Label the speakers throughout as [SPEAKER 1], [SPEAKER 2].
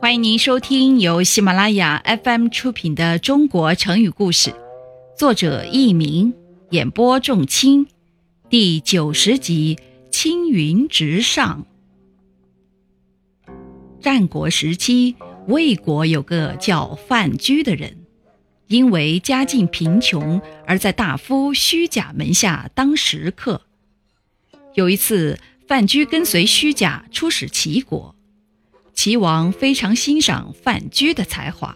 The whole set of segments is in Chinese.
[SPEAKER 1] 欢迎您收听由喜马拉雅 FM 出品的《中国成语故事》，作者佚名，演播仲卿，第九十集《青云直上》。战国时期，魏国有个叫范雎的人，因为家境贫穷，而在大夫虚假门下当食客。有一次，范雎跟随虚假出使齐国。齐王非常欣赏范雎的才华，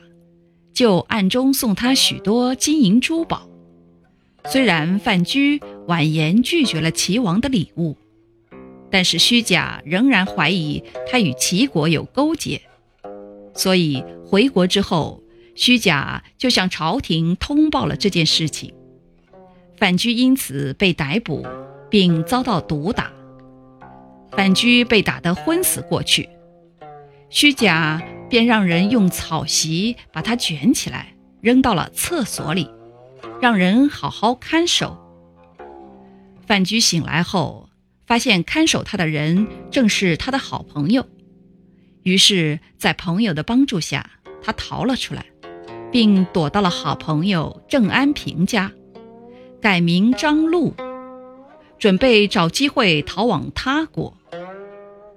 [SPEAKER 1] 就暗中送他许多金银珠宝。虽然范雎婉言拒绝了齐王的礼物，但是虚假仍然怀疑他与齐国有勾结，所以回国之后，虚假就向朝廷通报了这件事情。范雎因此被逮捕，并遭到毒打。范雎被打得昏死过去。虚假便让人用草席把他卷起来，扔到了厕所里，让人好好看守。范雎醒来后，发现看守他的人正是他的好朋友，于是，在朋友的帮助下，他逃了出来，并躲到了好朋友郑安平家，改名张禄，准备找机会逃往他国。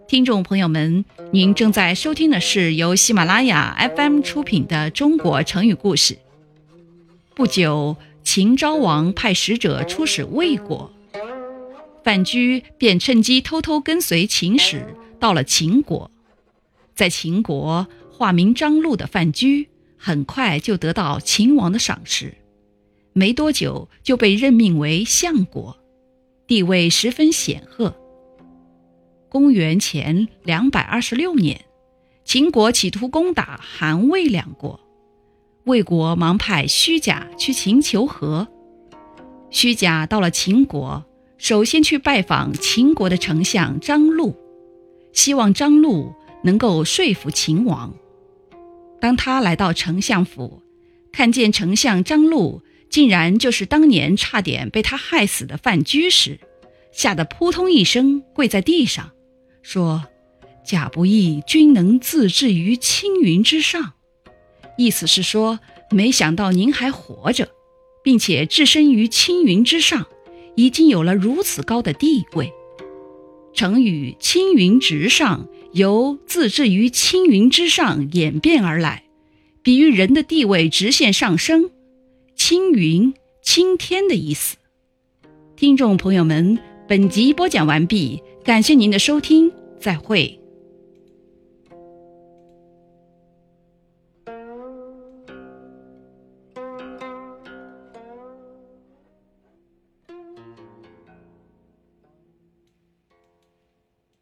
[SPEAKER 1] 听众朋友们，您正在收听的是由喜马拉雅 FM 出品的《中国成语故事》。不久，秦昭王派使者出使魏国，范雎便趁机偷偷跟随秦使到了秦国。在秦国化名张禄的范雎，很快就得到秦王的赏识，没多久就被任命为相国，地位十分显赫。公元前两百二十六年，秦国企图攻打韩魏两国，魏国忙派虚假去秦求和。虚假到了秦国，首先去拜访秦国的丞相张禄，希望张禄能够说服秦王。当他来到丞相府，看见丞相张禄竟然就是当年差点被他害死的范雎时，吓得扑通一声跪在地上。说：“假不义君能自置于青云之上。”意思是说，没想到您还活着，并且置身于青云之上，已经有了如此高的地位。成语“青云直上”由“自置于青云之上”演变而来，比喻人的地位直线上升。青云，青天的意思。听众朋友们，本集播讲完毕。感谢您的收听，再会。